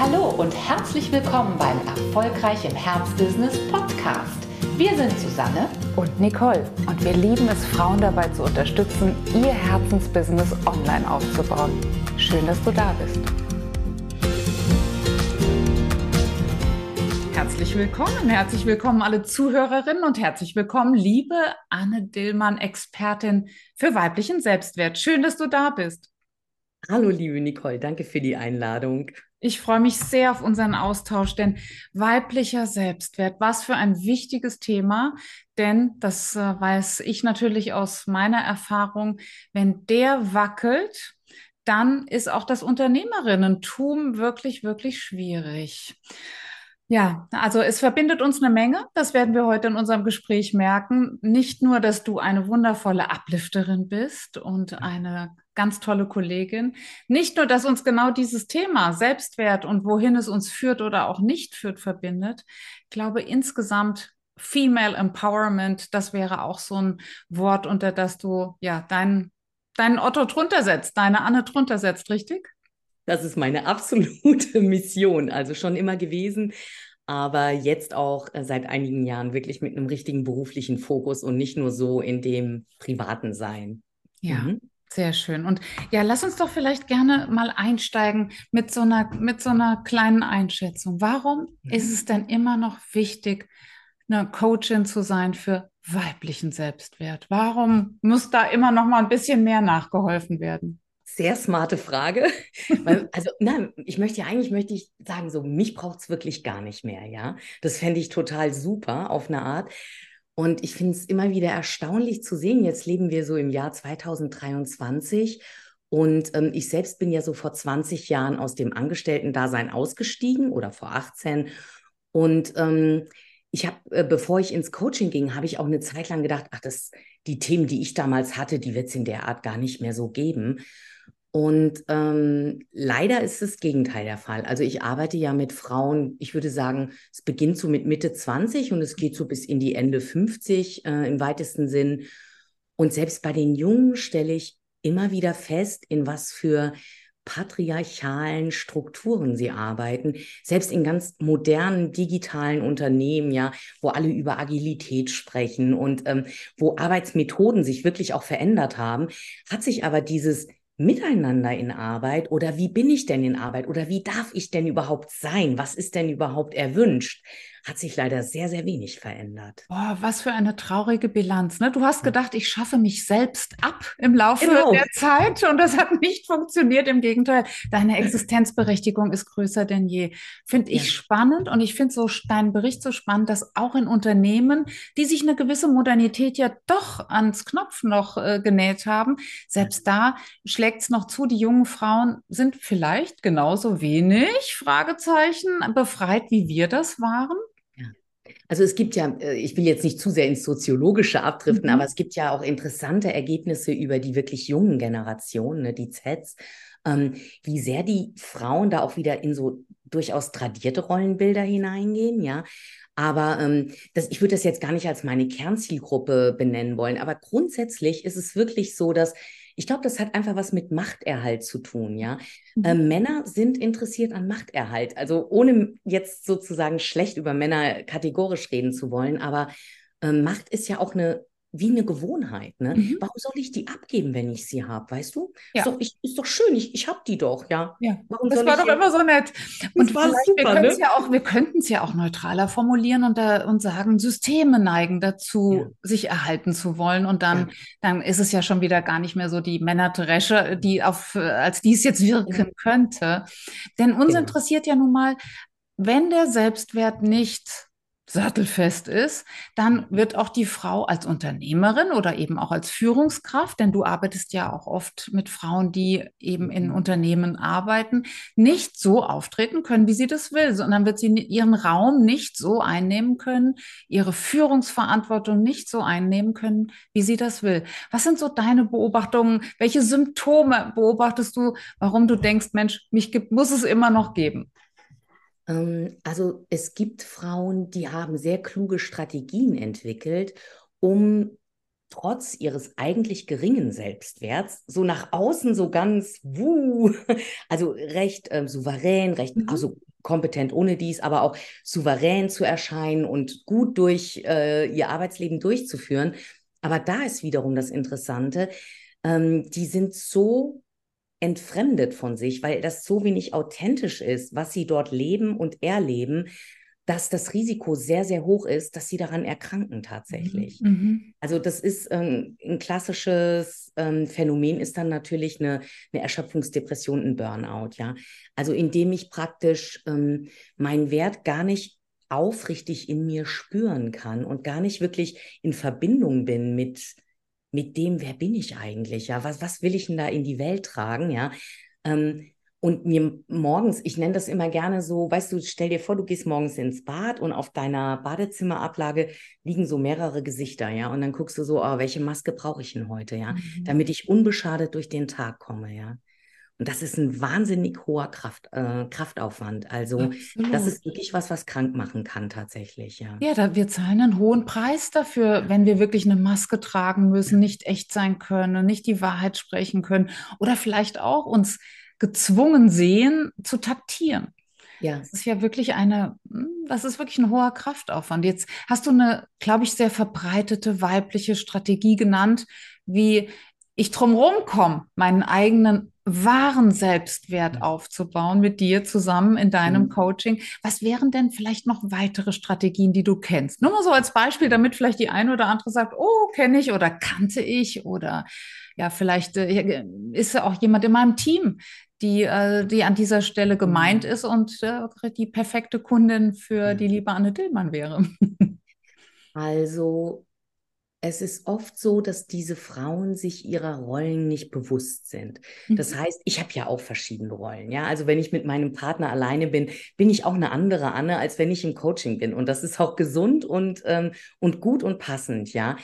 Hallo und herzlich willkommen beim Erfolgreich im Herzbusiness Podcast. Wir sind Susanne und Nicole und wir lieben es, Frauen dabei zu unterstützen, ihr Herzensbusiness online aufzubauen. Schön, dass du da bist. Herzlich willkommen, herzlich willkommen alle Zuhörerinnen und herzlich willkommen, liebe Anne Dillmann, Expertin für weiblichen Selbstwert. Schön, dass du da bist. Hallo, liebe Nicole, danke für die Einladung. Ich freue mich sehr auf unseren Austausch, denn weiblicher Selbstwert, was für ein wichtiges Thema, denn das äh, weiß ich natürlich aus meiner Erfahrung, wenn der wackelt, dann ist auch das Unternehmerinnentum wirklich, wirklich schwierig. Ja, also es verbindet uns eine Menge. Das werden wir heute in unserem Gespräch merken. Nicht nur, dass du eine wundervolle Ablifterin bist und eine ganz tolle Kollegin. Nicht nur, dass uns genau dieses Thema Selbstwert und wohin es uns führt oder auch nicht führt verbindet. Ich glaube insgesamt Female Empowerment, das wäre auch so ein Wort, unter das du ja deinen deinen Otto drunter setzt, deine Anne drunter setzt, richtig? Das ist meine absolute Mission, also schon immer gewesen, aber jetzt auch äh, seit einigen Jahren wirklich mit einem richtigen beruflichen Fokus und nicht nur so in dem privaten Sein. Ja. Mhm. Sehr schön. Und ja, lass uns doch vielleicht gerne mal einsteigen mit so einer, mit so einer kleinen Einschätzung. Warum mhm. ist es denn immer noch wichtig, eine Coachin zu sein für weiblichen Selbstwert? Warum muss da immer noch mal ein bisschen mehr nachgeholfen werden? Sehr smarte Frage. Weil, also, nein, ich möchte ja eigentlich möchte ich sagen, so mich braucht es wirklich gar nicht mehr, ja. Das fände ich total super auf eine Art. Und ich finde es immer wieder erstaunlich zu sehen. Jetzt leben wir so im Jahr 2023 und ähm, ich selbst bin ja so vor 20 Jahren aus dem Angestellten-Dasein ausgestiegen oder vor 18. Und ähm, ich habe, äh, bevor ich ins Coaching ging, habe ich auch eine Zeit lang gedacht, ach, das, die Themen, die ich damals hatte, die wird es in der Art gar nicht mehr so geben. Und ähm, leider ist das Gegenteil der Fall. Also ich arbeite ja mit Frauen, ich würde sagen, es beginnt so mit Mitte 20 und es geht so bis in die Ende 50 äh, im weitesten Sinn. Und selbst bei den Jungen stelle ich immer wieder fest, in was für patriarchalen Strukturen sie arbeiten, selbst in ganz modernen digitalen Unternehmen, ja, wo alle über Agilität sprechen und ähm, wo Arbeitsmethoden sich wirklich auch verändert haben, hat sich aber dieses Miteinander in Arbeit oder wie bin ich denn in Arbeit oder wie darf ich denn überhaupt sein? Was ist denn überhaupt erwünscht? Hat sich leider sehr, sehr wenig verändert. Boah, was für eine traurige Bilanz. Ne? Du hast gedacht, ich schaffe mich selbst ab im Laufe genau. der Zeit und das hat nicht funktioniert. Im Gegenteil, deine Existenzberechtigung ist größer denn je. Finde ich ja. spannend und ich finde so deinen Bericht so spannend, dass auch in Unternehmen, die sich eine gewisse Modernität ja doch ans Knopf noch äh, genäht haben, selbst da schlägt es noch zu, die jungen Frauen sind vielleicht genauso wenig, Fragezeichen, befreit, wie wir das waren. Also es gibt ja, äh, ich will jetzt nicht zu sehr ins Soziologische abdriften, mhm. aber es gibt ja auch interessante Ergebnisse über die wirklich jungen Generationen, ne, die Zs, ähm, wie sehr die Frauen da auch wieder in so durchaus tradierte Rollenbilder hineingehen, ja. Aber ähm, das, ich würde das jetzt gar nicht als meine Kernzielgruppe benennen wollen. Aber grundsätzlich ist es wirklich so, dass ich glaube, das hat einfach was mit Machterhalt zu tun, ja. Mhm. Äh, Männer sind interessiert an Machterhalt. Also ohne jetzt sozusagen schlecht über Männer kategorisch reden zu wollen, aber äh, Macht ist ja auch eine wie eine Gewohnheit. Ne? Mhm. Warum soll ich die abgeben, wenn ich sie habe, weißt du? Ja. Ist, doch, ich, ist doch schön, ich, ich habe die doch, ja. ja. Warum das war doch immer so nett. Und war super, wir, ne? ja auch, wir könnten es ja auch neutraler formulieren und, da, und sagen, Systeme neigen dazu, ja. sich erhalten zu wollen. Und dann, dann ist es ja schon wieder gar nicht mehr so die Männertresche, die auf, als dies jetzt wirken könnte. Denn uns interessiert ja nun mal, wenn der Selbstwert nicht sattelfest ist, dann wird auch die Frau als Unternehmerin oder eben auch als Führungskraft, denn du arbeitest ja auch oft mit Frauen, die eben in mhm. Unternehmen arbeiten, nicht so auftreten können, wie sie das will, sondern wird sie ihren Raum nicht so einnehmen können, ihre Führungsverantwortung nicht so einnehmen können, wie sie das will. Was sind so deine Beobachtungen? Welche Symptome beobachtest du, warum du denkst, Mensch, mich gibt, muss es immer noch geben? Ähm, also es gibt Frauen, die haben sehr kluge Strategien entwickelt, um trotz ihres eigentlich geringen Selbstwerts so nach außen so ganz wuh, also recht äh, souverän, recht mhm. also kompetent ohne dies, aber auch souverän zu erscheinen und gut durch äh, ihr Arbeitsleben durchzuführen. Aber da ist wiederum das Interessante, ähm, die sind so entfremdet von sich, weil das so wenig authentisch ist, was sie dort leben und erleben, dass das Risiko sehr, sehr hoch ist, dass sie daran erkranken tatsächlich. Mhm. mhm. Also das ist ähm, ein klassisches ähm, Phänomen, ist dann natürlich eine, eine Erschöpfungsdepression, ein Burnout, ja. Also indem ich praktisch ähm, meinen Wert gar nicht aufrichtig in mir spüren kann und gar nicht wirklich in Verbindung bin mit, mit dem, wer bin ich eigentlich, ja, was, was will ich denn da in die Welt tragen, ja. Ähm, und mir morgens, ich nenne das immer gerne so, weißt du, stell dir vor, du gehst morgens ins Bad und auf deiner Badezimmerablage liegen so mehrere Gesichter, ja. Und dann guckst du so, oh, welche Maske brauche ich denn heute, ja, mhm. damit ich unbeschadet durch den Tag komme, ja. Und das ist ein wahnsinnig hoher Kraft, äh, Kraftaufwand. Also Absolut. das ist wirklich was, was krank machen kann tatsächlich, ja. Ja, da, wir zahlen einen hohen Preis dafür, wenn wir wirklich eine Maske tragen müssen, nicht echt sein können, nicht die Wahrheit sprechen können oder vielleicht auch uns gezwungen sehen, zu taktieren. Ja. Das ist ja wirklich eine, hm, das ist wirklich ein hoher Kraftaufwand. Jetzt hast du eine, glaube ich, sehr verbreitete weibliche Strategie genannt, wie ich drumherum komme, meinen eigenen wahren Selbstwert aufzubauen mit dir zusammen in deinem mhm. Coaching. Was wären denn vielleicht noch weitere Strategien, die du kennst? Nur mal so als Beispiel, damit vielleicht die eine oder andere sagt, oh, kenne ich oder kannte ich oder ja, vielleicht äh, ist ja auch jemand in meinem Team, die, äh, die an dieser Stelle gemeint mhm. ist und äh, die perfekte Kundin für die liebe Anne Dillmann wäre. Also es ist oft so, dass diese Frauen sich ihrer Rollen nicht bewusst sind. Das mhm. heißt, ich habe ja auch verschiedene Rollen. Ja, also wenn ich mit meinem Partner alleine bin, bin ich auch eine andere Anne, als wenn ich im Coaching bin. Und das ist auch gesund und, ähm, und gut und passend. Ja,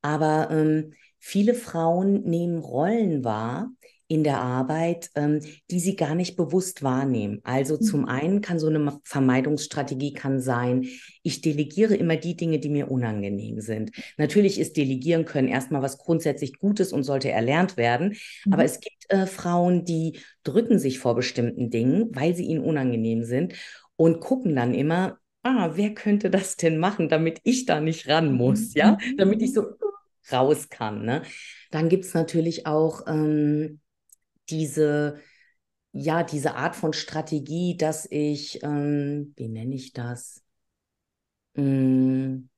aber ähm, viele Frauen nehmen Rollen wahr, in der Arbeit, ähm, die sie gar nicht bewusst wahrnehmen. Also mhm. zum einen kann so eine Vermeidungsstrategie kann sein, ich delegiere immer die Dinge, die mir unangenehm sind. Natürlich ist Delegieren können erstmal was grundsätzlich Gutes und sollte erlernt werden. Mhm. Aber es gibt äh, Frauen, die drücken sich vor bestimmten Dingen, weil sie ihnen unangenehm sind und gucken dann immer, ah, wer könnte das denn machen, damit ich da nicht ran muss, ja, mhm. damit ich so raus kann. Ne? Dann gibt es natürlich auch ähm, diese, ja, diese Art von Strategie, dass ich, ähm, wie nenne ich das? Hm,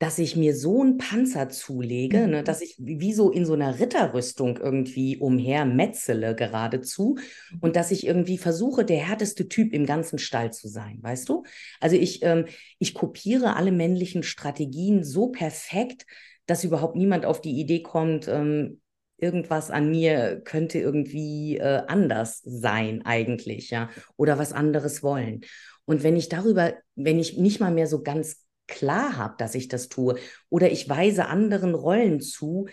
dass ich mir so einen Panzer zulege, mhm. ne, dass ich wie so in so einer Ritterrüstung irgendwie umher metzele geradezu und dass ich irgendwie versuche, der härteste Typ im ganzen Stall zu sein, weißt du? Also ich, ähm, ich kopiere alle männlichen Strategien so perfekt, dass überhaupt niemand auf die Idee kommt, ähm, irgendwas an mir könnte irgendwie äh, anders sein eigentlich, ja, oder was anderes wollen. Und wenn ich darüber, wenn ich nicht mal mehr so ganz klar habe, dass ich das tue, oder ich weise anderen Rollen zu,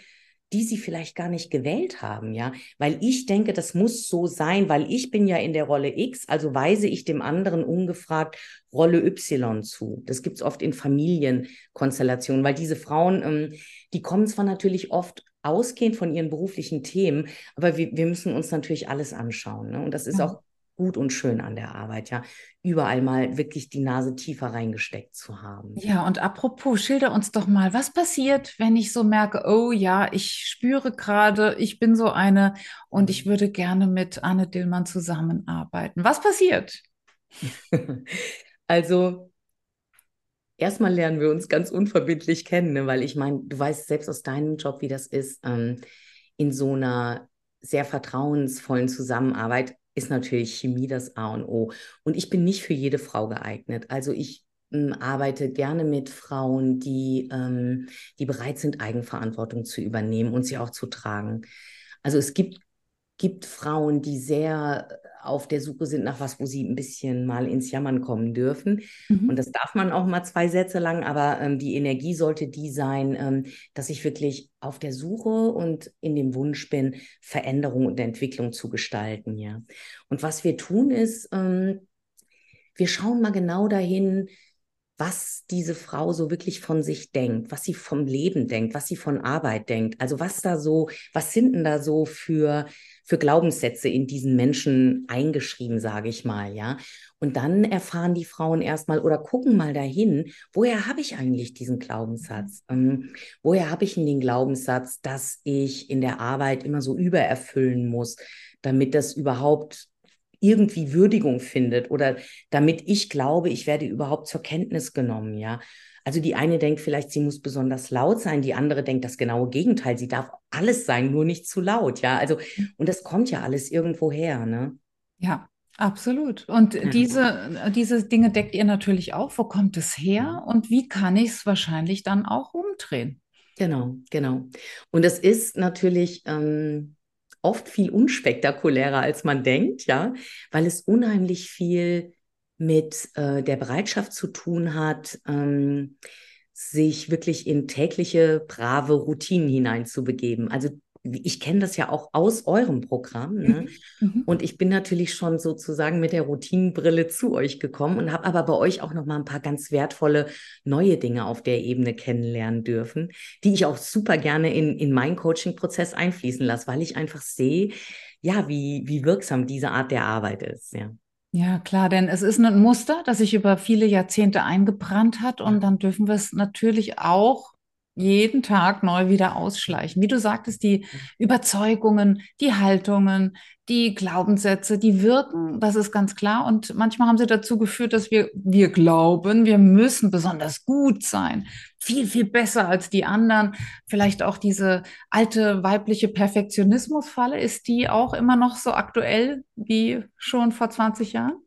die sie vielleicht gar nicht gewählt haben, ja, weil ich denke, das muss so sein, weil ich bin ja in der Rolle X, also weise ich dem anderen ungefragt Rolle Y zu. Das gibt es oft in Familienkonstellationen, weil diese Frauen, ähm, die kommen zwar natürlich oft ausgehend von ihren beruflichen Themen, aber wir, wir müssen uns natürlich alles anschauen. Ne? Und das ist ja. auch gut und schön an der Arbeit, ja, überall mal wirklich die Nase tiefer reingesteckt zu haben. Ja, und apropos, schilder uns doch mal, was passiert, wenn ich so merke, oh ja, ich spüre gerade, ich bin so eine und ich würde gerne mit Anne Dillmann zusammenarbeiten. Was passiert? also erstmal lernen wir uns ganz unverbindlich kennen, ne? weil ich meine, du weißt selbst aus deinem Job, wie das ist, ähm, in so einer sehr vertrauensvollen Zusammenarbeit ist natürlich Chemie das A und O. Und ich bin nicht für jede Frau geeignet. Also ich ähm, arbeite gerne mit Frauen, die, ähm, die bereit sind, Eigenverantwortung zu übernehmen und sie auch zu tragen. Also es gibt, gibt Frauen, die sehr auf der Suche sind nach was, wo sie ein bisschen mal ins Jammern kommen dürfen. Mhm. Und das darf man auch mal zwei Sätze lang, aber ähm, die Energie sollte die sein, ähm, dass ich wirklich auf der Suche und in dem Wunsch bin, Veränderung und Entwicklung zu gestalten, ja. Und was wir tun ist, ähm, wir schauen mal genau dahin, was diese Frau so wirklich von sich denkt, was sie vom Leben denkt, was sie von Arbeit denkt. Also was da so, was sind denn da so für, für Glaubenssätze in diesen Menschen eingeschrieben, sage ich mal, ja. Und dann erfahren die Frauen erstmal oder gucken mal dahin, woher habe ich eigentlich diesen Glaubenssatz? Ähm, woher habe ich denn den Glaubenssatz, dass ich in der Arbeit immer so übererfüllen muss, damit das überhaupt irgendwie Würdigung findet oder damit ich glaube, ich werde überhaupt zur Kenntnis genommen, ja. Also die eine denkt vielleicht, sie muss besonders laut sein, die andere denkt das genaue Gegenteil, sie darf alles sein, nur nicht zu laut, ja. Also und das kommt ja alles irgendwo her, ne? Ja, absolut. Und ja. diese diese Dinge deckt ihr natürlich auch. Wo kommt es her und wie kann ich es wahrscheinlich dann auch umdrehen? Genau, genau. Und es ist natürlich ähm, oft viel unspektakulärer, als man denkt, ja, weil es unheimlich viel mit äh, der Bereitschaft zu tun hat, ähm, sich wirklich in tägliche, brave Routinen hineinzubegeben. Also ich kenne das ja auch aus eurem Programm. Ne? Mhm. mhm. Und ich bin natürlich schon sozusagen mit der Routinenbrille zu euch gekommen und habe aber bei euch auch noch mal ein paar ganz wertvolle neue Dinge auf der Ebene kennenlernen dürfen, die ich auch super gerne in, in meinen Coaching-Prozess einfließen lasse, weil ich einfach sehe, ja, wie, wie wirksam diese Art der Arbeit ist. Ja. Ja, klar, denn es ist ein Muster, das sich über viele Jahrzehnte eingebrannt hat und dann dürfen wir es natürlich auch jeden Tag neu wieder ausschleichen. Wie du sagtest, die Überzeugungen, die Haltungen, die Glaubenssätze, die wirken, das ist ganz klar. Und manchmal haben sie dazu geführt, dass wir, wir glauben, wir müssen besonders gut sein, viel, viel besser als die anderen. Vielleicht auch diese alte weibliche Perfektionismusfalle, ist die auch immer noch so aktuell wie schon vor 20 Jahren?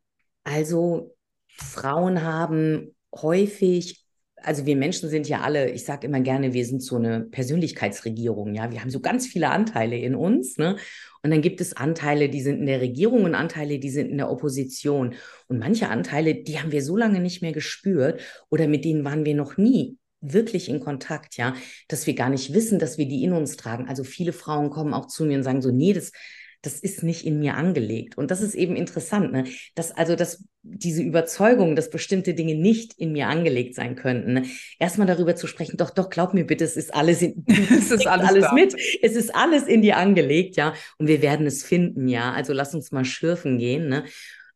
Also Frauen haben häufig also wir Menschen sind ja alle, ich sage immer gerne, wir sind so eine Persönlichkeitsregierung, ja. Wir haben so ganz viele Anteile in uns, ne? Und dann gibt es Anteile, die sind in der Regierung und Anteile, die sind in der Opposition. Und manche Anteile, die haben wir so lange nicht mehr gespürt oder mit denen waren wir noch nie wirklich in Kontakt, ja, dass wir gar nicht wissen, dass wir die in uns tragen. Also viele Frauen kommen auch zu mir und sagen so, nee, das, das ist nicht in mir angelegt. Und das ist eben interessant, ne? dass also dass diese Überzeugung, dass bestimmte Dinge nicht in mir angelegt sein könnten, ne? erstmal darüber zu sprechen, doch, doch, glaub mir bitte, es ist alles, in, es ist alles, alles mit, es ist alles in dir angelegt, ja, und wir werden es finden, ja. Also lass uns mal schürfen gehen, ne?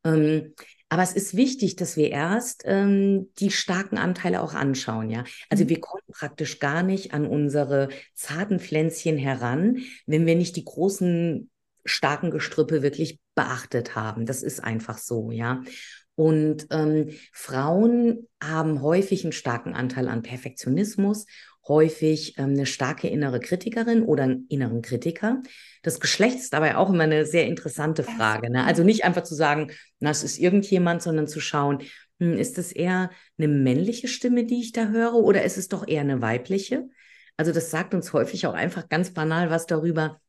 Ähm, aber es ist wichtig, dass wir erst ähm, die starken Anteile auch anschauen, ja. Also mhm. wir kommen praktisch gar nicht an unsere zarten Pflänzchen heran, wenn wir nicht die großen starken Gestrüppe wirklich beachtet haben. Das ist einfach so, ja. Und ähm, Frauen haben häufig einen starken Anteil an Perfektionismus, häufig ähm, eine starke innere Kritikerin oder einen inneren Kritiker. Das Geschlecht ist dabei auch immer eine sehr interessante Frage. Ne? Also nicht einfach zu sagen, na, es ist irgendjemand, sondern zu schauen, hm, ist es eher eine männliche Stimme, die ich da höre, oder ist es doch eher eine weibliche? Also das sagt uns häufig auch einfach ganz banal was darüber,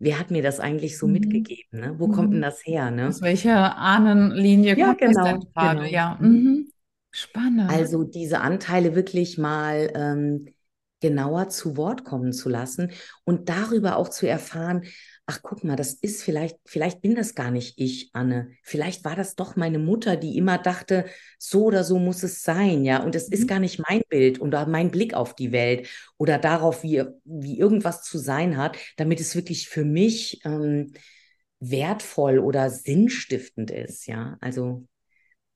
wer hat mir das eigentlich so mhm. mitgegeben? Ne? Wo mhm. kommt denn mhm. das her? Ne? Aus welcher Ahnenlinie ja, kommt genau, das gerade? Genau. Ja, mhm. spannend. Also diese Anteile wirklich mal ähm, genauer zu Wort kommen zu lassen und darüber auch zu erfahren, ach guck mal, das ist vielleicht, vielleicht bin das gar nicht ich, Anne. Vielleicht war das doch meine Mutter, die immer dachte, so oder so muss es sein, ja. Und es mhm. ist gar nicht mein Bild oder mein Blick auf die Welt oder darauf, wie, wie irgendwas zu sein hat, damit es wirklich für mich ähm, wertvoll oder sinnstiftend ist, ja. Also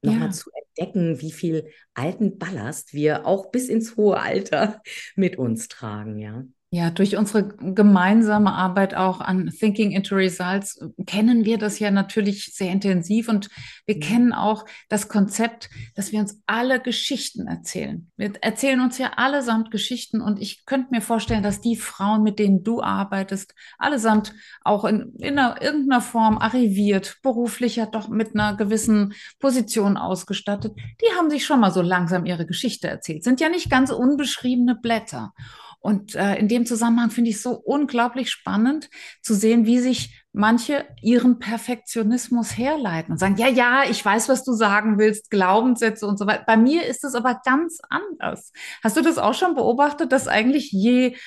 nochmal ja. zu entdecken, wie viel alten Ballast wir auch bis ins hohe Alter mit uns tragen, ja. Ja, durch unsere gemeinsame Arbeit auch an Thinking into Results kennen wir das ja natürlich sehr intensiv und wir kennen auch das Konzept, dass wir uns alle Geschichten erzählen. Wir erzählen uns ja allesamt Geschichten und ich könnte mir vorstellen, dass die Frauen, mit denen du arbeitest, allesamt auch in, in einer, irgendeiner Form arriviert, beruflicher doch mit einer gewissen Position ausgestattet, die haben sich schon mal so langsam ihre Geschichte erzählt, sind ja nicht ganz unbeschriebene Blätter. Und äh, in dem Zusammenhang finde ich es so unglaublich spannend zu sehen, wie sich manche ihren Perfektionismus herleiten und sagen, ja, ja, ich weiß, was du sagen willst, Glaubenssätze und so weiter. Bei mir ist es aber ganz anders. Hast du das auch schon beobachtet, dass eigentlich je,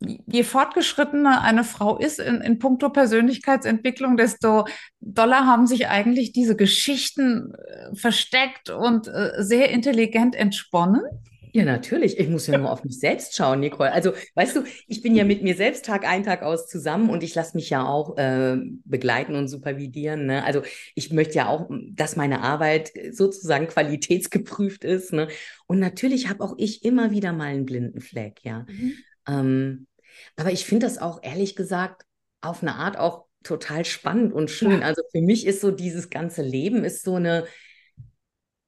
je fortgeschrittener eine Frau ist in, in puncto Persönlichkeitsentwicklung, desto doller haben sich eigentlich diese Geschichten äh, versteckt und äh, sehr intelligent entsponnen. Ja, natürlich. Ich muss ja nur auf mich selbst schauen, Nicole. Also, weißt du, ich bin ja mit mir selbst Tag ein, Tag aus zusammen und ich lasse mich ja auch äh, begleiten und supervidieren. Ne? Also, ich möchte ja auch, dass meine Arbeit sozusagen qualitätsgeprüft ist. Ne? Und natürlich habe auch ich immer wieder mal einen blinden Fleck, ja. Mhm. Ähm, aber ich finde das auch, ehrlich gesagt, auf eine Art auch total spannend und schön. Ja. Also, für mich ist so dieses ganze Leben ist so eine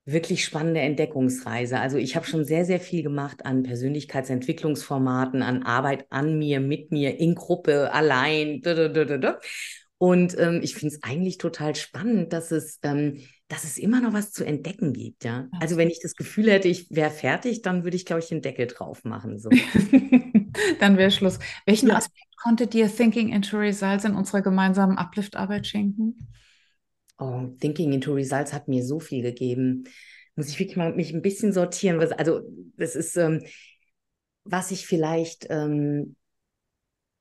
wirklich spannende Entdeckungsreise. Also ich habe schon sehr, sehr viel gemacht an Persönlichkeitsentwicklungsformaten, an Arbeit an mir, mit mir, in Gruppe, allein. Und ähm, ich finde es eigentlich total spannend, dass es, ähm, dass es immer noch was zu entdecken gibt. Ja? Also wenn ich das Gefühl hätte, ich wäre fertig, dann würde ich, glaube ich, den Deckel drauf machen. So. dann wäre Schluss. Welchen ja. Aspekt konnte dir Thinking into Results in unserer gemeinsamen Uplift-Arbeit schenken? Oh, Thinking into Results hat mir so viel gegeben. Muss ich wirklich mal mich ein bisschen sortieren. Was, also, das ist, ähm, was ich vielleicht ähm,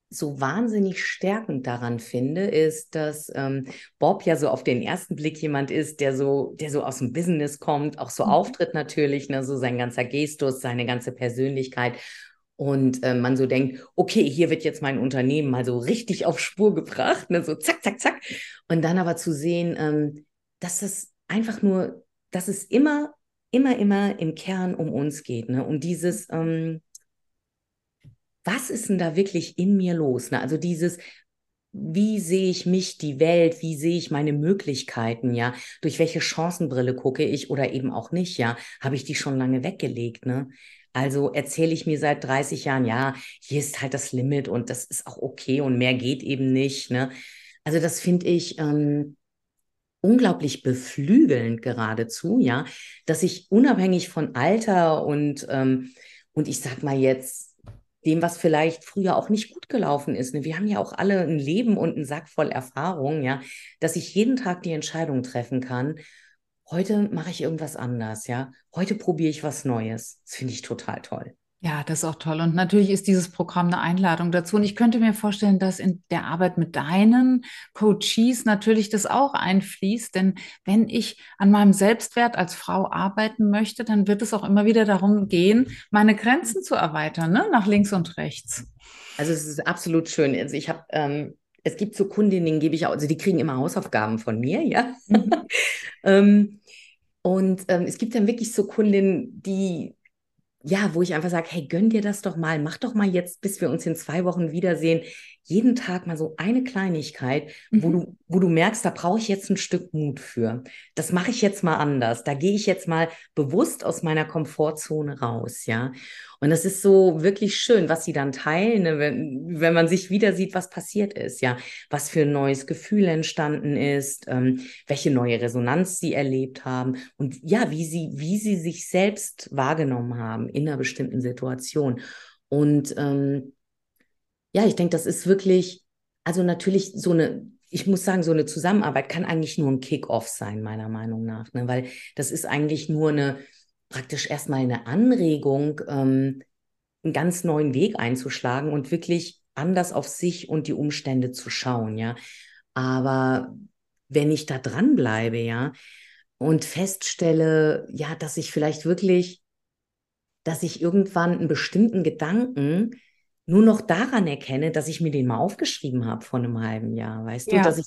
so wahnsinnig stärkend daran finde, ist, dass ähm, Bob ja so auf den ersten Blick jemand ist, der so, der so aus dem Business kommt, auch so mhm. auftritt natürlich, ne, so sein ganzer Gestus, seine ganze Persönlichkeit und äh, man so denkt, okay, hier wird jetzt mein Unternehmen mal so richtig auf Spur gebracht, ne, so zack, zack, zack. Und dann aber zu sehen, ähm, dass das einfach nur, dass es immer, immer, immer im Kern um uns geht, ne? Um dieses, ähm, was ist denn da wirklich in mir los? Ne? Also dieses, wie sehe ich mich, die Welt, wie sehe ich meine Möglichkeiten, ja, durch welche Chancenbrille gucke ich oder eben auch nicht, ja, habe ich die schon lange weggelegt, ne? Also erzähle ich mir seit 30 Jahren, ja, hier ist halt das Limit und das ist auch okay und mehr geht eben nicht. Ne? Also das finde ich ähm, unglaublich beflügelnd geradezu, ja, dass ich unabhängig von Alter und, ähm, und ich sag mal jetzt dem, was vielleicht früher auch nicht gut gelaufen ist. Ne? Wir haben ja auch alle ein Leben und einen Sack voll Erfahrung, ja, dass ich jeden Tag die Entscheidung treffen kann heute mache ich irgendwas anders, ja. Heute probiere ich was Neues. Das finde ich total toll. Ja, das ist auch toll. Und natürlich ist dieses Programm eine Einladung dazu. Und ich könnte mir vorstellen, dass in der Arbeit mit deinen Coaches natürlich das auch einfließt. Denn wenn ich an meinem Selbstwert als Frau arbeiten möchte, dann wird es auch immer wieder darum gehen, meine Grenzen zu erweitern, ne? nach links und rechts. Also es ist absolut schön. Also ich habe ähm, es gibt so Kundinnen, gebe ich auch, also die kriegen immer Hausaufgaben von mir, ja. Mhm. ähm, und ähm, es gibt dann wirklich so Kundinnen, die, ja, wo ich einfach sage, hey, gönn dir das doch mal, mach doch mal jetzt, bis wir uns in zwei Wochen wiedersehen, jeden Tag mal so eine Kleinigkeit, mhm. wo du, wo du merkst, da brauche ich jetzt ein Stück Mut für. Das mache ich jetzt mal anders. Da gehe ich jetzt mal bewusst aus meiner Komfortzone raus, ja. Und das ist so wirklich schön, was sie dann teilen, ne, wenn, wenn man sich wieder sieht, was passiert ist, ja, was für ein neues Gefühl entstanden ist, ähm, welche neue Resonanz sie erlebt haben und ja, wie sie, wie sie sich selbst wahrgenommen haben in einer bestimmten Situation. Und ähm, ja, ich denke, das ist wirklich, also natürlich so eine, ich muss sagen, so eine Zusammenarbeit kann eigentlich nur ein Kick-off sein, meiner Meinung nach, ne? weil das ist eigentlich nur eine, praktisch erstmal eine Anregung, ähm, einen ganz neuen Weg einzuschlagen und wirklich anders auf sich und die Umstände zu schauen, ja. Aber wenn ich da dranbleibe, ja, und feststelle, ja, dass ich vielleicht wirklich, dass ich irgendwann einen bestimmten Gedanken nur noch daran erkenne, dass ich mir den mal aufgeschrieben habe vor einem halben Jahr, weißt ja. du, dass ich,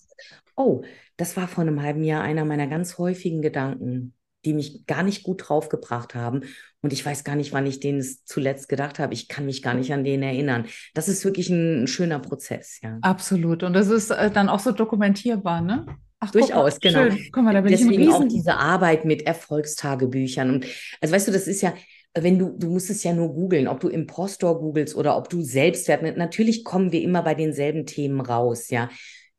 oh, das war vor einem halben Jahr einer meiner ganz häufigen Gedanken, die mich gar nicht gut draufgebracht haben. Und ich weiß gar nicht, wann ich den zuletzt gedacht habe. Ich kann mich gar nicht an den erinnern. Das ist wirklich ein, ein schöner Prozess, ja. Absolut. Und das ist äh, dann auch so dokumentierbar, ne? Ach, Durchaus, guck, genau. Schön. Guck mal, da bin Deswegen ich auch diese Arbeit mit Erfolgstagebüchern. Und also weißt du, das ist ja, wenn du, du musst es ja nur googeln, ob du Impostor googelst oder ob du Selbstwert, natürlich kommen wir immer bei denselben Themen raus, ja.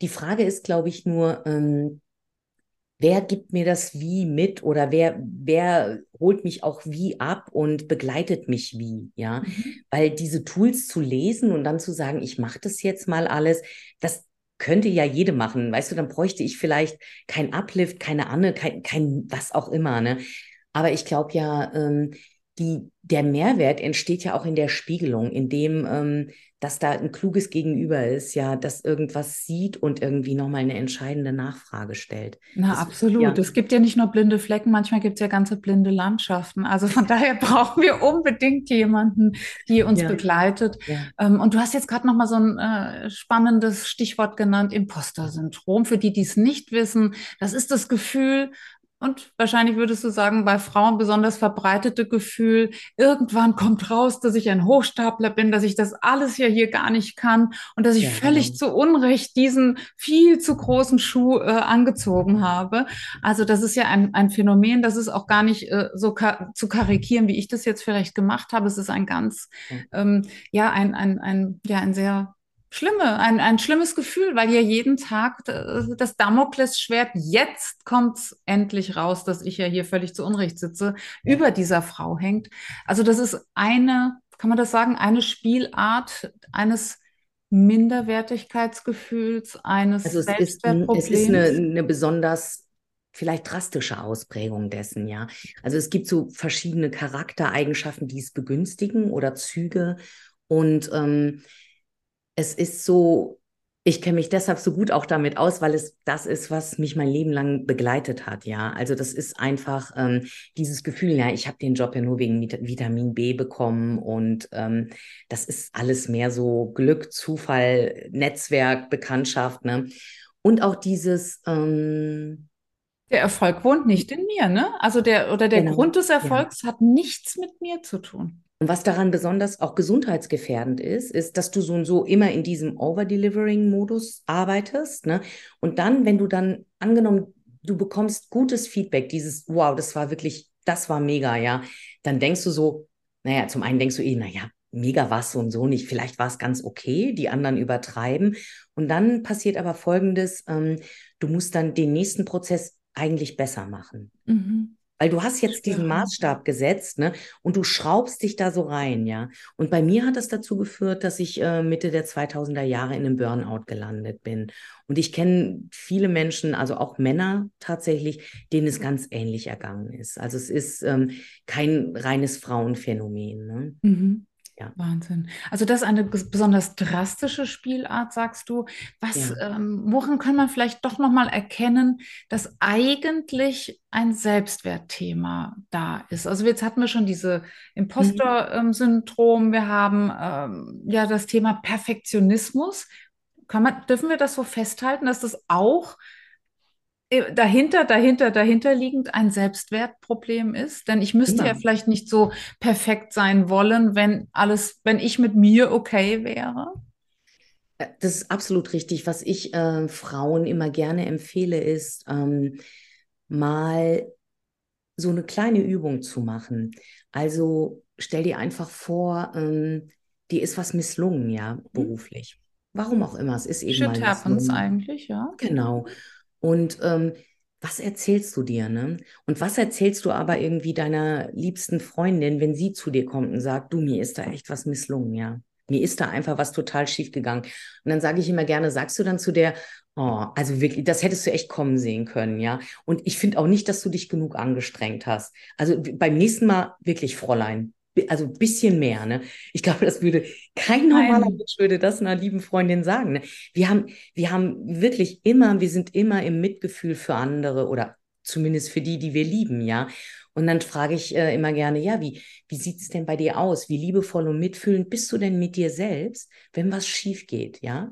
Die Frage ist, glaube ich, nur, ähm, wer gibt mir das wie mit oder wer, wer holt mich auch wie ab und begleitet mich wie, ja. Mhm. Weil diese Tools zu lesen und dann zu sagen, ich mache das jetzt mal alles, das könnte ja jede machen, weißt du, dann bräuchte ich vielleicht kein Uplift, keine Anne, kein, kein was auch immer, ne. Aber ich glaube ja, ähm, die, der Mehrwert entsteht ja auch in der Spiegelung, in dem, ähm, dass da ein kluges Gegenüber ist, ja, das irgendwas sieht und irgendwie nochmal eine entscheidende Nachfrage stellt. Na, das, absolut. Ja. Es gibt ja nicht nur blinde Flecken, manchmal gibt es ja ganze blinde Landschaften. Also von daher brauchen wir unbedingt jemanden, die uns ja. begleitet. Ja. Ähm, und du hast jetzt gerade nochmal so ein äh, spannendes Stichwort genannt, Imposter-Syndrom. Für die, die es nicht wissen, das ist das Gefühl, und wahrscheinlich würdest du sagen, bei Frauen besonders verbreitete Gefühl, irgendwann kommt raus, dass ich ein Hochstapler bin, dass ich das alles ja hier gar nicht kann und dass ich ja, völlig genau. zu Unrecht diesen viel zu großen Schuh äh, angezogen habe. Also das ist ja ein, ein Phänomen, das ist auch gar nicht äh, so ka zu karikieren, wie ich das jetzt vielleicht gemacht habe. Es ist ein ganz, ähm, ja, ein, ein, ein, ja, ein sehr Schlimme, ein, ein schlimmes Gefühl, weil ja jeden Tag das Damoklesschwert, jetzt kommt's endlich raus, dass ich ja hier völlig zu Unrecht sitze, ja. über dieser Frau hängt. Also das ist eine, kann man das sagen, eine Spielart eines Minderwertigkeitsgefühls, eines also es ist, es ist eine, eine besonders vielleicht drastische Ausprägung dessen, ja. Also es gibt so verschiedene Charaktereigenschaften, die es begünstigen oder Züge und ähm, es ist so, ich kenne mich deshalb so gut auch damit aus, weil es das ist, was mich mein Leben lang begleitet hat, ja. Also das ist einfach ähm, dieses Gefühl, ja, ich habe den Job ja nur wegen Vitamin B bekommen und ähm, das ist alles mehr so Glück, Zufall, Netzwerk, Bekanntschaft, ne? Und auch dieses ähm, der Erfolg wohnt nicht in mir, ne? Also der oder der genau. Grund des Erfolgs ja. hat nichts mit mir zu tun. Und was daran besonders auch gesundheitsgefährdend ist, ist, dass du so und so immer in diesem Over-Delivering-Modus arbeitest. Ne? Und dann, wenn du dann angenommen, du bekommst gutes Feedback, dieses, wow, das war wirklich, das war mega, ja, dann denkst du so, naja, zum einen denkst du eh, naja, mega war es so und so nicht, vielleicht war es ganz okay, die anderen übertreiben. Und dann passiert aber Folgendes, ähm, du musst dann den nächsten Prozess eigentlich besser machen. Mhm. Weil du hast jetzt diesen Maßstab gesetzt, ne? Und du schraubst dich da so rein, ja. Und bei mir hat das dazu geführt, dass ich äh, Mitte der 2000er Jahre in einem Burnout gelandet bin. Und ich kenne viele Menschen, also auch Männer tatsächlich, denen es ganz ähnlich ergangen ist. Also es ist ähm, kein reines Frauenphänomen. Ne? Mhm. Ja. Wahnsinn. Also das ist eine besonders drastische Spielart, sagst du. Was, ja. ähm, woran kann man vielleicht doch nochmal erkennen, dass eigentlich ein Selbstwertthema da ist? Also jetzt hatten wir schon diese Imposter-Syndrom, mhm. wir haben ähm, ja das Thema Perfektionismus. Kann man, dürfen wir das so festhalten, dass das auch dahinter, dahinter, dahinter liegend ein Selbstwertproblem ist. Denn ich müsste ja. ja vielleicht nicht so perfekt sein wollen, wenn alles, wenn ich mit mir okay wäre. Äh, das ist absolut richtig. Was ich äh, Frauen immer gerne empfehle, ist ähm, mal so eine kleine Übung zu machen. Also stell dir einfach vor, ähm, dir ist was misslungen, ja, mhm. beruflich. Warum auch immer, es ist eben Shit mal happens eigentlich, ja. Genau. Und ähm, was erzählst du dir, ne? Und was erzählst du aber irgendwie deiner liebsten Freundin, wenn sie zu dir kommt und sagt, du, mir ist da echt was misslungen, ja? Mir ist da einfach was total schief gegangen. Und dann sage ich immer gerne, sagst du dann zu der, oh, also wirklich, das hättest du echt kommen sehen können, ja? Und ich finde auch nicht, dass du dich genug angestrengt hast. Also beim nächsten Mal wirklich, Fräulein, also ein bisschen mehr. Ne? Ich glaube, das würde kein normaler Mensch würde das einer lieben Freundin sagen. Ne? Wir haben, wir haben wirklich immer, wir sind immer im Mitgefühl für andere oder zumindest für die, die wir lieben, ja. Und dann frage ich äh, immer gerne, ja, wie, wie sieht es denn bei dir aus? Wie liebevoll und mitfühlend bist du denn mit dir selbst, wenn was schief geht, ja?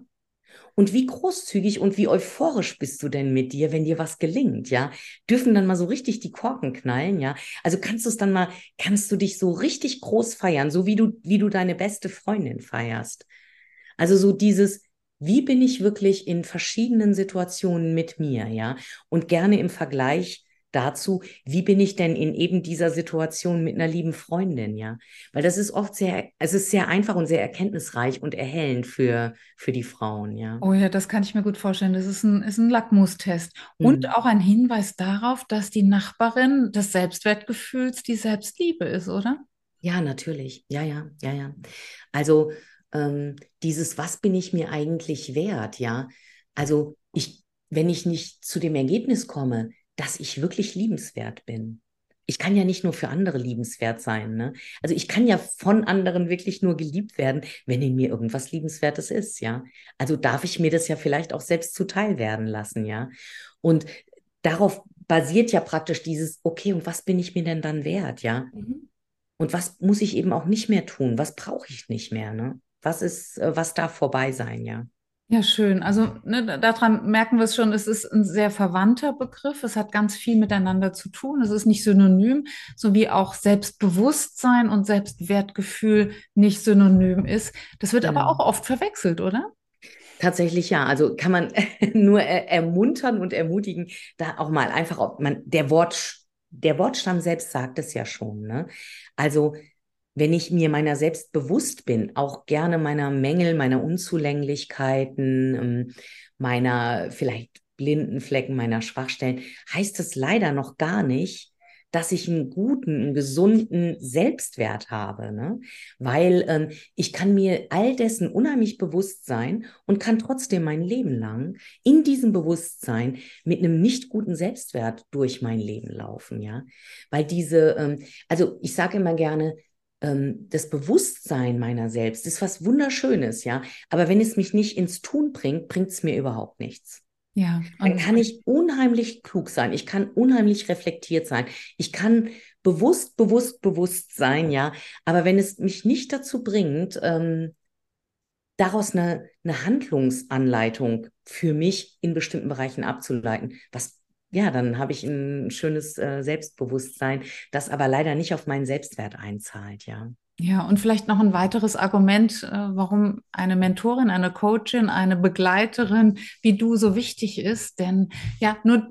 Und wie großzügig und wie euphorisch bist du denn mit dir, wenn dir was gelingt, ja? Dürfen dann mal so richtig die Korken knallen, ja? Also kannst du es dann mal, kannst du dich so richtig groß feiern, so wie du, wie du deine beste Freundin feierst. Also so dieses, wie bin ich wirklich in verschiedenen Situationen mit mir, ja? Und gerne im Vergleich dazu, wie bin ich denn in eben dieser Situation mit einer lieben Freundin, ja? Weil das ist oft sehr, es ist sehr einfach und sehr erkenntnisreich und erhellend für, für die Frauen, ja. Oh ja, das kann ich mir gut vorstellen. Das ist ein, ist ein Lackmustest. Mhm. Und auch ein Hinweis darauf, dass die Nachbarin des Selbstwertgefühls die Selbstliebe ist, oder? Ja, natürlich. Ja, ja, ja, ja. Also ähm, dieses, was bin ich mir eigentlich wert, ja? Also ich, wenn ich nicht zu dem Ergebnis komme, dass ich wirklich liebenswert bin, ich kann ja nicht nur für andere liebenswert sein. Ne? Also ich kann ja von anderen wirklich nur geliebt werden, wenn in mir irgendwas Liebenswertes ist, ja. Also darf ich mir das ja vielleicht auch selbst zuteil werden lassen, ja. Und darauf basiert ja praktisch dieses, okay, und was bin ich mir denn dann wert, ja? Mhm. Und was muss ich eben auch nicht mehr tun? Was brauche ich nicht mehr, ne? Was ist, äh, was darf vorbei sein, ja? Ja, schön. Also ne, daran merken wir es schon, es ist ein sehr verwandter Begriff. Es hat ganz viel miteinander zu tun. Es ist nicht synonym, so wie auch Selbstbewusstsein und Selbstwertgefühl nicht synonym ist. Das wird genau. aber auch oft verwechselt, oder? Tatsächlich ja. Also kann man nur ermuntern und ermutigen, da auch mal einfach, ob man der Wort, der Wortstamm selbst sagt es ja schon. Ne? Also wenn ich mir meiner selbst bewusst bin, auch gerne meiner Mängel, meiner Unzulänglichkeiten, ähm, meiner vielleicht blinden Flecken, meiner Schwachstellen, heißt es leider noch gar nicht, dass ich einen guten, einen gesunden Selbstwert habe, ne? weil ähm, ich kann mir all dessen unheimlich bewusst sein und kann trotzdem mein Leben lang in diesem Bewusstsein mit einem nicht guten Selbstwert durch mein Leben laufen, ja, weil diese, ähm, also ich sage immer gerne, ähm, das Bewusstsein meiner selbst ist was Wunderschönes, ja. Aber wenn es mich nicht ins Tun bringt, bringt es mir überhaupt nichts. Ja. Dann kann ich unheimlich klug sein. Ich kann unheimlich reflektiert sein. Ich kann bewusst, bewusst, bewusst sein, ja. Aber wenn es mich nicht dazu bringt, ähm, daraus eine, eine Handlungsanleitung für mich in bestimmten Bereichen abzuleiten, was ja, dann habe ich ein schönes äh, Selbstbewusstsein, das aber leider nicht auf meinen Selbstwert einzahlt, ja. Ja, und vielleicht noch ein weiteres Argument, äh, warum eine Mentorin, eine Coachin, eine Begleiterin wie du so wichtig ist. Denn ja, nur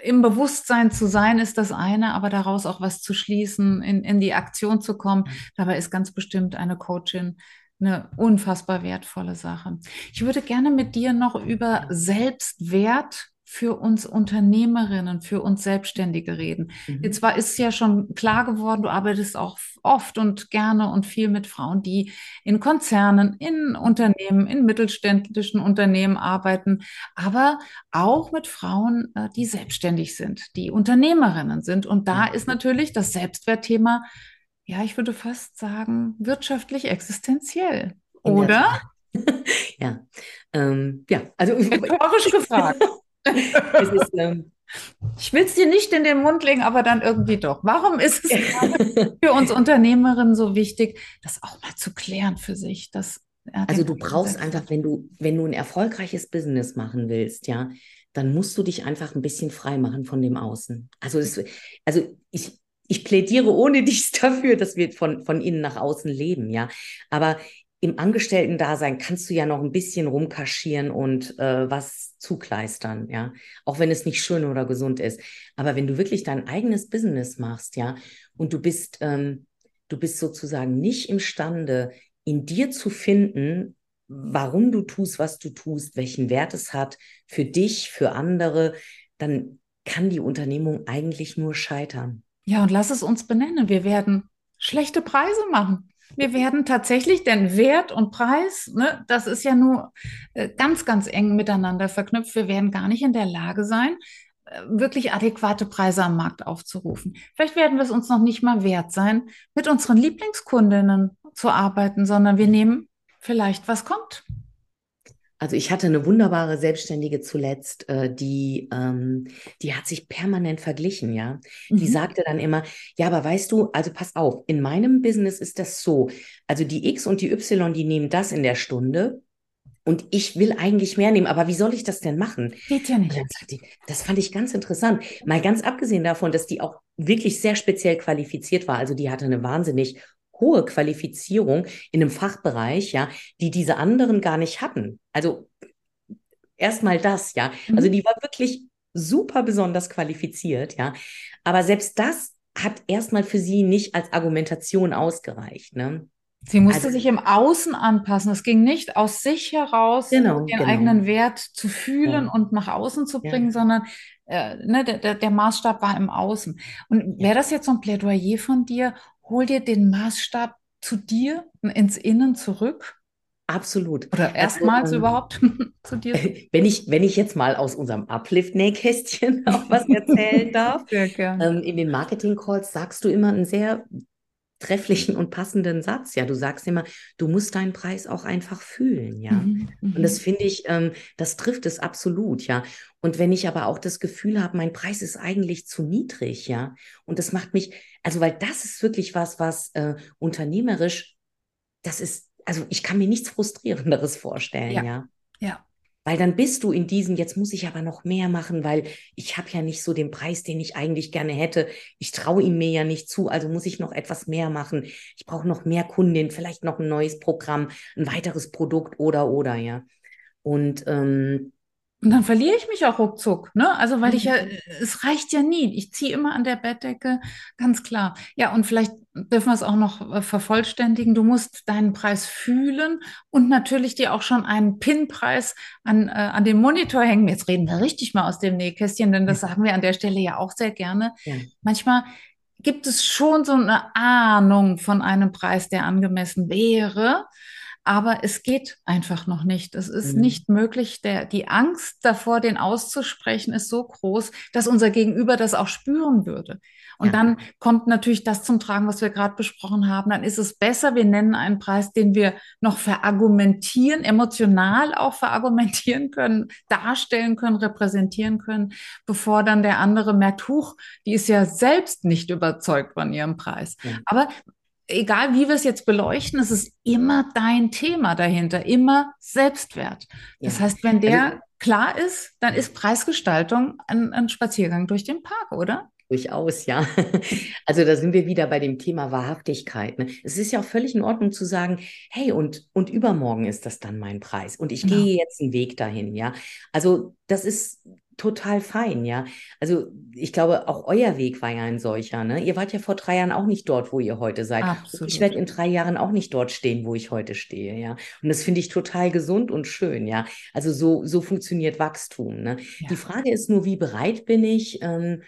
im Bewusstsein zu sein ist das eine, aber daraus auch was zu schließen, in, in die Aktion zu kommen, dabei ist ganz bestimmt eine Coachin eine unfassbar wertvolle Sache. Ich würde gerne mit dir noch über Selbstwert für uns Unternehmerinnen, für uns Selbstständige reden. Mhm. Jetzt war ist ja schon klar geworden, du arbeitest auch oft und gerne und viel mit Frauen, die in Konzernen, in Unternehmen, in mittelständischen Unternehmen arbeiten, aber auch mit Frauen, äh, die selbstständig sind, die Unternehmerinnen sind. Und da mhm. ist natürlich das Selbstwertthema, ja, ich würde fast sagen, wirtschaftlich existenziell. Oder? Ja, ähm, ja, also rhetorisch gefragt. ist, ähm, ich will es dir nicht in den Mund legen, aber dann irgendwie doch. Warum ist es für uns Unternehmerinnen so wichtig, das auch mal zu klären für sich? Dass, ja, also du brauchst einfach, wenn du, wenn du ein erfolgreiches Business machen willst, ja, dann musst du dich einfach ein bisschen frei machen von dem Außen. Also, das, also ich, ich plädiere ohne dies dafür, dass wir von, von innen nach außen leben, ja. Aber im Angestellten-Dasein kannst du ja noch ein bisschen rumkaschieren und äh, was zukleistern, ja, auch wenn es nicht schön oder gesund ist. Aber wenn du wirklich dein eigenes Business machst, ja, und du bist, ähm, du bist sozusagen nicht imstande, in dir zu finden, warum du tust, was du tust, welchen Wert es hat für dich, für andere, dann kann die Unternehmung eigentlich nur scheitern. Ja, und lass es uns benennen. Wir werden schlechte Preise machen. Wir werden tatsächlich, denn Wert und Preis, ne, das ist ja nur äh, ganz, ganz eng miteinander verknüpft. Wir werden gar nicht in der Lage sein, äh, wirklich adäquate Preise am Markt aufzurufen. Vielleicht werden wir es uns noch nicht mal wert sein, mit unseren Lieblingskundinnen zu arbeiten, sondern wir nehmen vielleicht, was kommt. Also ich hatte eine wunderbare Selbstständige zuletzt, äh, die, ähm, die hat sich permanent verglichen, ja. Mhm. Die sagte dann immer, ja, aber weißt du, also pass auf, in meinem Business ist das so. Also die X und die Y, die nehmen das in der Stunde und ich will eigentlich mehr nehmen, aber wie soll ich das denn machen? Geht ja nicht. Die, das fand ich ganz interessant. Mal ganz abgesehen davon, dass die auch wirklich sehr speziell qualifiziert war. Also die hatte eine wahnsinnig hohe Qualifizierung in einem Fachbereich, ja, die diese anderen gar nicht hatten. Also erstmal das, ja. Also mhm. die war wirklich super besonders qualifiziert, ja. Aber selbst das hat erstmal für sie nicht als Argumentation ausgereicht, ne? Sie musste also, sich im Außen anpassen. Es ging nicht aus sich heraus, genau, den genau. eigenen Wert zu fühlen ja. und nach außen zu bringen, ja. sondern äh, ne, der, der, Maßstab war im Außen. Und wäre das jetzt so ein Plädoyer von dir, hol dir den Maßstab zu dir ins Innen zurück? Absolut. Oder also, erstmals also, ähm, überhaupt zu dir? Wenn ich, wenn ich jetzt mal aus unserem Uplift-Nähkästchen auch was erzählen darf. Sehr gerne. Ähm, in den Marketing-Calls sagst du immer einen sehr trefflichen und passenden Satz. Ja, du sagst immer, du musst deinen Preis auch einfach fühlen. Ja, mhm, und das mhm. finde ich, ähm, das trifft es absolut. Ja, und wenn ich aber auch das Gefühl habe, mein Preis ist eigentlich zu niedrig. Ja, und das macht mich, also weil das ist wirklich was, was äh, unternehmerisch, das ist, also ich kann mir nichts frustrierenderes vorstellen. Ja. Ja. ja. Weil dann bist du in diesem, jetzt muss ich aber noch mehr machen, weil ich habe ja nicht so den Preis, den ich eigentlich gerne hätte. Ich traue ihm mir ja nicht zu, also muss ich noch etwas mehr machen. Ich brauche noch mehr Kundinnen, vielleicht noch ein neues Programm, ein weiteres Produkt oder oder ja. Und ähm, und dann verliere ich mich auch ruckzuck, ne? Also, weil ich ja, mhm. es reicht ja nie. Ich ziehe immer an der Bettdecke, ganz klar. Ja, und vielleicht dürfen wir es auch noch äh, vervollständigen. Du musst deinen Preis fühlen und natürlich dir auch schon einen Pinpreis an, äh, an den Monitor hängen. Jetzt reden wir richtig mal aus dem Nähkästchen, denn das sagen wir an der Stelle ja auch sehr gerne. Ja. Manchmal gibt es schon so eine Ahnung von einem Preis, der angemessen wäre. Aber es geht einfach noch nicht. Es ist mhm. nicht möglich. Der, die Angst davor, den auszusprechen, ist so groß, dass unser Gegenüber das auch spüren würde. Und ja. dann kommt natürlich das zum Tragen, was wir gerade besprochen haben. Dann ist es besser, wir nennen einen Preis, den wir noch verargumentieren, emotional auch verargumentieren können, darstellen können, repräsentieren können, bevor dann der andere merkt, huch, die ist ja selbst nicht überzeugt von ihrem Preis. Ja. Aber egal wie wir es jetzt beleuchten, es ist immer dein Thema dahinter, immer Selbstwert. Das ja. heißt, wenn der also, klar ist, dann ist Preisgestaltung ein, ein Spaziergang durch den Park, oder? Durchaus, ja. Also da sind wir wieder bei dem Thema Wahrhaftigkeit. Ne? Es ist ja auch völlig in Ordnung zu sagen, hey, und, und übermorgen ist das dann mein Preis und ich genau. gehe jetzt einen Weg dahin, ja. Also das ist total fein, ja. Also ich glaube, auch euer Weg war ja ein solcher, ne? Ihr wart ja vor drei Jahren auch nicht dort, wo ihr heute seid. Absolut. Ich werde in drei Jahren auch nicht dort stehen, wo ich heute stehe, ja. Und das finde ich total gesund und schön, ja. Also so, so funktioniert Wachstum, ne? Ja. Die Frage ist nur, wie bereit bin ich, ähm,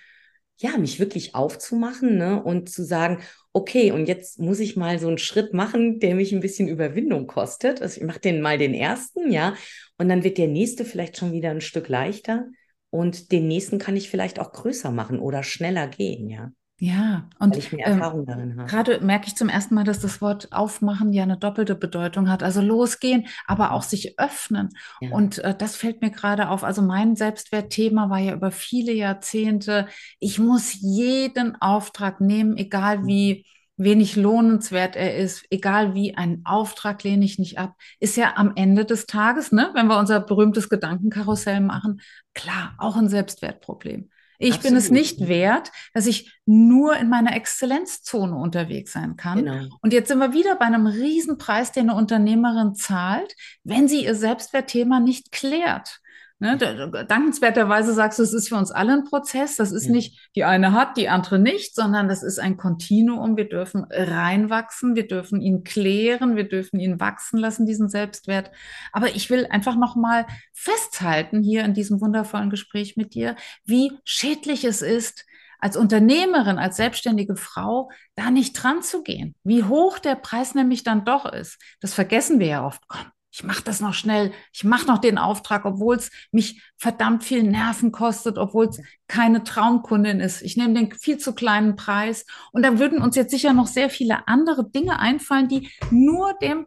ja, mich wirklich aufzumachen, ne? Und zu sagen, okay, und jetzt muss ich mal so einen Schritt machen, der mich ein bisschen Überwindung kostet. Also ich mache den mal den ersten, ja. Und dann wird der nächste vielleicht schon wieder ein Stück leichter und den nächsten kann ich vielleicht auch größer machen oder schneller gehen, ja. Ja, und Weil ich mehr ähm, Erfahrung darin habe. Gerade merke ich zum ersten Mal, dass das Wort aufmachen ja eine doppelte Bedeutung hat. Also losgehen, aber auch sich öffnen. Ja. Und äh, das fällt mir gerade auf. Also mein Selbstwertthema war ja über viele Jahrzehnte, ich muss jeden Auftrag nehmen, egal wie wenig lohnenswert er ist, egal wie, einen Auftrag lehne ich nicht ab, ist ja am Ende des Tages, ne, wenn wir unser berühmtes Gedankenkarussell machen, klar, auch ein Selbstwertproblem. Ich Absolut. bin es nicht wert, dass ich nur in meiner Exzellenzzone unterwegs sein kann. Genau. Und jetzt sind wir wieder bei einem Riesenpreis, den eine Unternehmerin zahlt, wenn sie ihr Selbstwertthema nicht klärt. Ne, dankenswerterweise sagst du, es ist für uns alle ein Prozess. Das ist ja. nicht, die eine hat, die andere nicht, sondern das ist ein Kontinuum. Wir dürfen reinwachsen, wir dürfen ihn klären, wir dürfen ihn wachsen lassen, diesen Selbstwert. Aber ich will einfach nochmal festhalten hier in diesem wundervollen Gespräch mit dir, wie schädlich es ist, als Unternehmerin, als selbstständige Frau da nicht dran zu gehen. Wie hoch der Preis nämlich dann doch ist. Das vergessen wir ja oft. Komm, ich mache das noch schnell, ich mache noch den Auftrag, obwohl es mich verdammt viel Nerven kostet, obwohl es keine Traumkundin ist. Ich nehme den viel zu kleinen Preis. Und da würden uns jetzt sicher noch sehr viele andere Dinge einfallen, die nur dem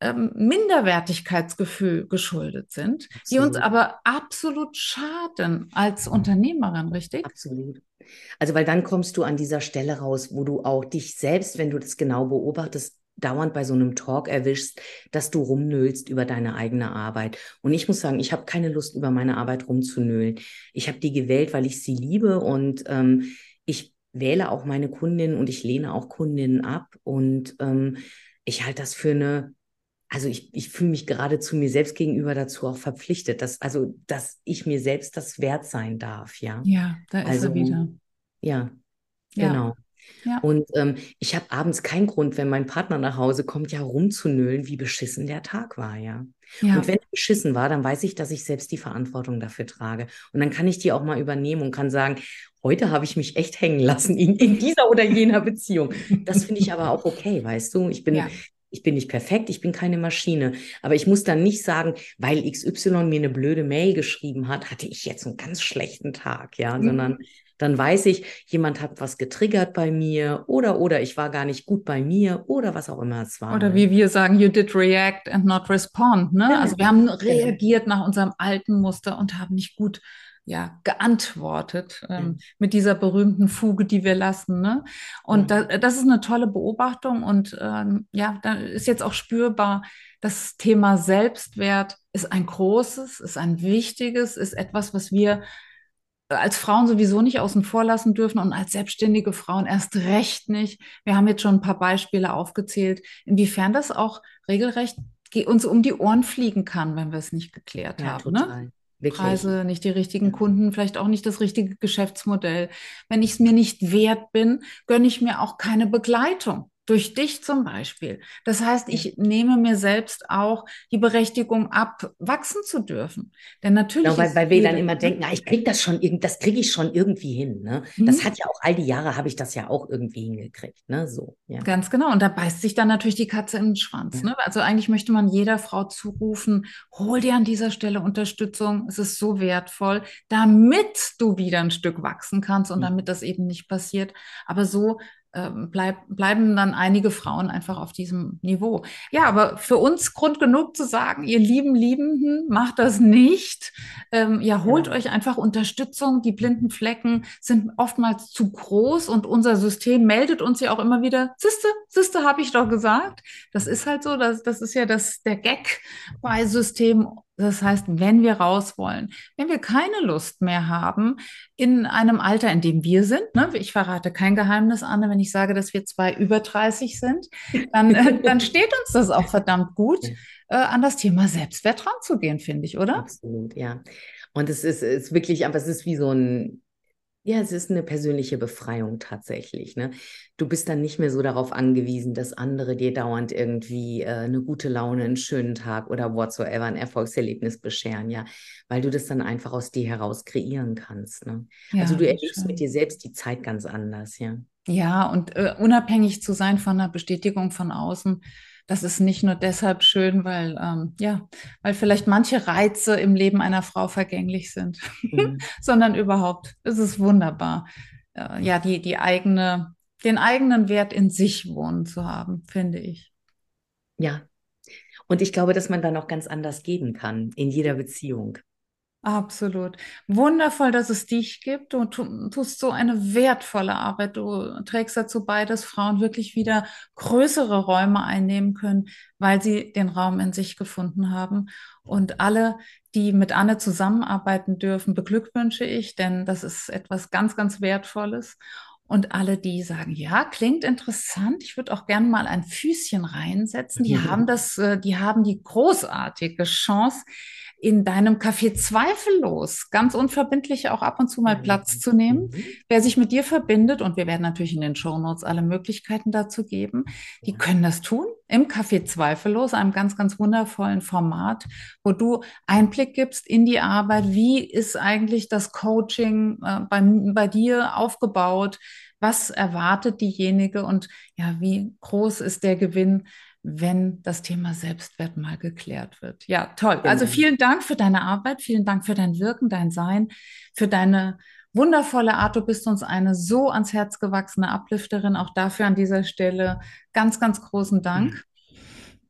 ähm, Minderwertigkeitsgefühl geschuldet sind, absolut. die uns aber absolut schaden als Unternehmerin, richtig? Absolut. Also, weil dann kommst du an dieser Stelle raus, wo du auch dich selbst, wenn du das genau beobachtest, dauernd bei so einem Talk erwischst, dass du rumnöhlst über deine eigene Arbeit. Und ich muss sagen, ich habe keine Lust, über meine Arbeit rumzunöhlen. Ich habe die gewählt, weil ich sie liebe und ähm, ich wähle auch meine Kundinnen und ich lehne auch Kundinnen ab. Und ähm, ich halte das für eine, also ich, ich fühle mich gerade zu mir selbst gegenüber dazu auch verpflichtet, dass, also, dass ich mir selbst das wert sein darf, ja. Ja, da ist also, er wieder. Ja, ja. genau. Ja. Und ähm, ich habe abends keinen Grund, wenn mein Partner nach Hause kommt, ja rumzunölen, wie beschissen der Tag war, ja. ja. Und wenn er beschissen war, dann weiß ich, dass ich selbst die Verantwortung dafür trage. Und dann kann ich die auch mal übernehmen und kann sagen, heute habe ich mich echt hängen lassen in, in dieser oder jener Beziehung. Das finde ich aber auch okay, weißt du. Ich bin, ja. Ich bin nicht perfekt, ich bin keine Maschine. Aber ich muss dann nicht sagen, weil XY mir eine blöde Mail geschrieben hat, hatte ich jetzt einen ganz schlechten Tag, ja, mhm. sondern dann weiß ich, jemand hat was getriggert bei mir oder oder ich war gar nicht gut bei mir oder was auch immer es war. Oder ne? wie wir sagen, you did react and not respond. Ne? Ja, also wir haben reagiert nach unserem alten Muster und haben nicht gut ja, geantwortet ähm, mhm. mit dieser berühmten Fuge, die wir lassen. Ne? Und mhm. da, das ist eine tolle Beobachtung und ähm, ja, da ist jetzt auch spürbar, das Thema Selbstwert ist ein großes, ist ein wichtiges, ist etwas, was wir als Frauen sowieso nicht außen vor lassen dürfen und als selbstständige Frauen erst recht nicht. Wir haben jetzt schon ein paar Beispiele aufgezählt, inwiefern das auch regelrecht uns um die Ohren fliegen kann, wenn wir es nicht geklärt ja, haben. Ne? Total. Ne? Wirklich. Preise, nicht die richtigen Kunden, vielleicht auch nicht das richtige Geschäftsmodell. Wenn ich es mir nicht wert bin, gönne ich mir auch keine Begleitung. Durch dich zum Beispiel. Das heißt, ich nehme mir selbst auch die Berechtigung ab, wachsen zu dürfen. Denn natürlich. Genau, weil, weil wir dann immer denken, na, ich krieg das schon, das kriege ich schon irgendwie hin. Ne? Mhm. Das hat ja auch all die Jahre habe ich das ja auch irgendwie hingekriegt. Ne? So, ja. Ganz genau. Und da beißt sich dann natürlich die Katze in den Schwanz. Ja. Ne? Also eigentlich möchte man jeder Frau zurufen, hol dir an dieser Stelle Unterstützung. Es ist so wertvoll, damit du wieder ein Stück wachsen kannst und mhm. damit das eben nicht passiert. Aber so bleib, bleiben dann einige Frauen einfach auf diesem Niveau. Ja, aber für uns Grund genug zu sagen, ihr lieben Liebenden, macht das nicht. Ähm, ja, holt ja. euch einfach Unterstützung. Die blinden Flecken sind oftmals zu groß und unser System meldet uns ja auch immer wieder, Siste, Siste, habe ich doch gesagt. Das ist halt so, das, das ist ja das, der Gag bei System das heißt, wenn wir raus wollen, wenn wir keine Lust mehr haben, in einem Alter, in dem wir sind, ne, ich verrate kein Geheimnis, Anne, wenn ich sage, dass wir zwei über 30 sind, dann, äh, dann steht uns das auch verdammt gut, äh, an das Thema Selbstwert ranzugehen, finde ich, oder? Absolut, ja. Und es ist, ist wirklich, aber es ist wie so ein, ja, es ist eine persönliche Befreiung tatsächlich. Ne? Du bist dann nicht mehr so darauf angewiesen, dass andere dir dauernd irgendwie äh, eine gute Laune, einen schönen Tag oder whatsoever ein Erfolgserlebnis bescheren, ja, weil du das dann einfach aus dir heraus kreieren kannst. Ne? Ja, also du erlebst schön. mit dir selbst die Zeit ganz anders, ja. Ja, und äh, unabhängig zu sein von einer Bestätigung von außen, das ist nicht nur deshalb schön, weil, ähm, ja, weil vielleicht manche Reize im Leben einer Frau vergänglich sind, mhm. sondern überhaupt ist es wunderbar, äh, ja, die, die eigene, den eigenen Wert in sich wohnen zu haben, finde ich. Ja. Und ich glaube, dass man dann auch ganz anders geben kann in jeder Beziehung. Absolut. Wundervoll, dass es dich gibt. Du tust so eine wertvolle Arbeit. Du trägst dazu bei, dass Frauen wirklich wieder größere Räume einnehmen können, weil sie den Raum in sich gefunden haben. Und alle, die mit Anne zusammenarbeiten dürfen, beglückwünsche ich, denn das ist etwas ganz, ganz Wertvolles. Und alle, die sagen, ja, klingt interessant, ich würde auch gerne mal ein Füßchen reinsetzen, die haben das, äh, die haben die großartige Chance, in deinem Café zweifellos ganz unverbindlich auch ab und zu mal Platz zu nehmen. Mhm. Wer sich mit dir verbindet, und wir werden natürlich in den Show Notes alle Möglichkeiten dazu geben, die können das tun im Café zweifellos, einem ganz, ganz wundervollen Format, wo du Einblick gibst in die Arbeit. Wie ist eigentlich das Coaching äh, bei, bei dir aufgebaut? Was erwartet diejenige und ja, wie groß ist der Gewinn, wenn das Thema Selbstwert mal geklärt wird. Ja, toll. Genau. Also vielen Dank für deine Arbeit, vielen Dank für dein Wirken, dein Sein, für deine wundervolle Art. Du bist uns eine so ans Herz gewachsene Uplifterin. Auch dafür an dieser Stelle ganz, ganz großen Dank.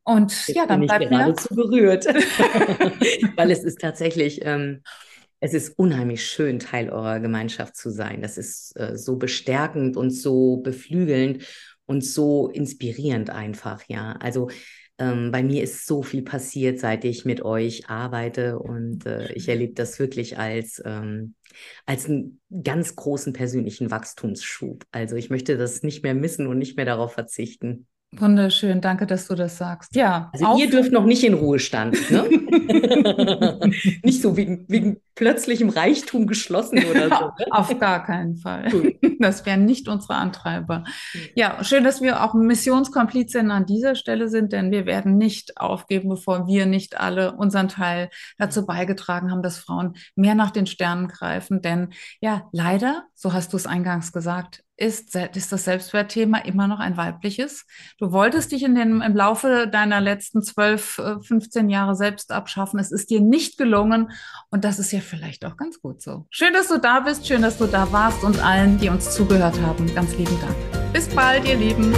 Und Jetzt ja, dann bin bleibt ich geradezu berührt, weil es ist tatsächlich, ähm, es ist unheimlich schön, Teil eurer Gemeinschaft zu sein. Das ist äh, so bestärkend und so beflügelnd und so inspirierend einfach, ja. Also ähm, bei mir ist so viel passiert, seit ich mit euch arbeite und äh, ich erlebe das wirklich als, ähm, als einen ganz großen persönlichen Wachstumsschub. Also ich möchte das nicht mehr missen und nicht mehr darauf verzichten. Wunderschön, danke, dass du das sagst. Ja. Also ihr dürft noch nicht in Ruhestand, ne? nicht so wegen, wegen plötzlichem Reichtum geschlossen oder so. Ne? Auf gar keinen Fall. Das wären nicht unsere Antreiber. Ja, schön, dass wir auch Missionskomplizinnen an dieser Stelle sind, denn wir werden nicht aufgeben, bevor wir nicht alle unseren Teil dazu beigetragen haben, dass Frauen mehr nach den Sternen greifen. Denn ja, leider, so hast du es eingangs gesagt, ist, ist das Selbstwertthema immer noch ein weibliches. Du wolltest dich in den, im Laufe deiner letzten 12, 15 äh, Jahre selbst abschaffen. Es ist dir nicht gelungen und das ist ja vielleicht auch ganz gut so. Schön, dass du da bist, schön, dass du da warst und allen, die uns zugehört haben, ganz lieben Dank. Bis bald, ihr Lieben.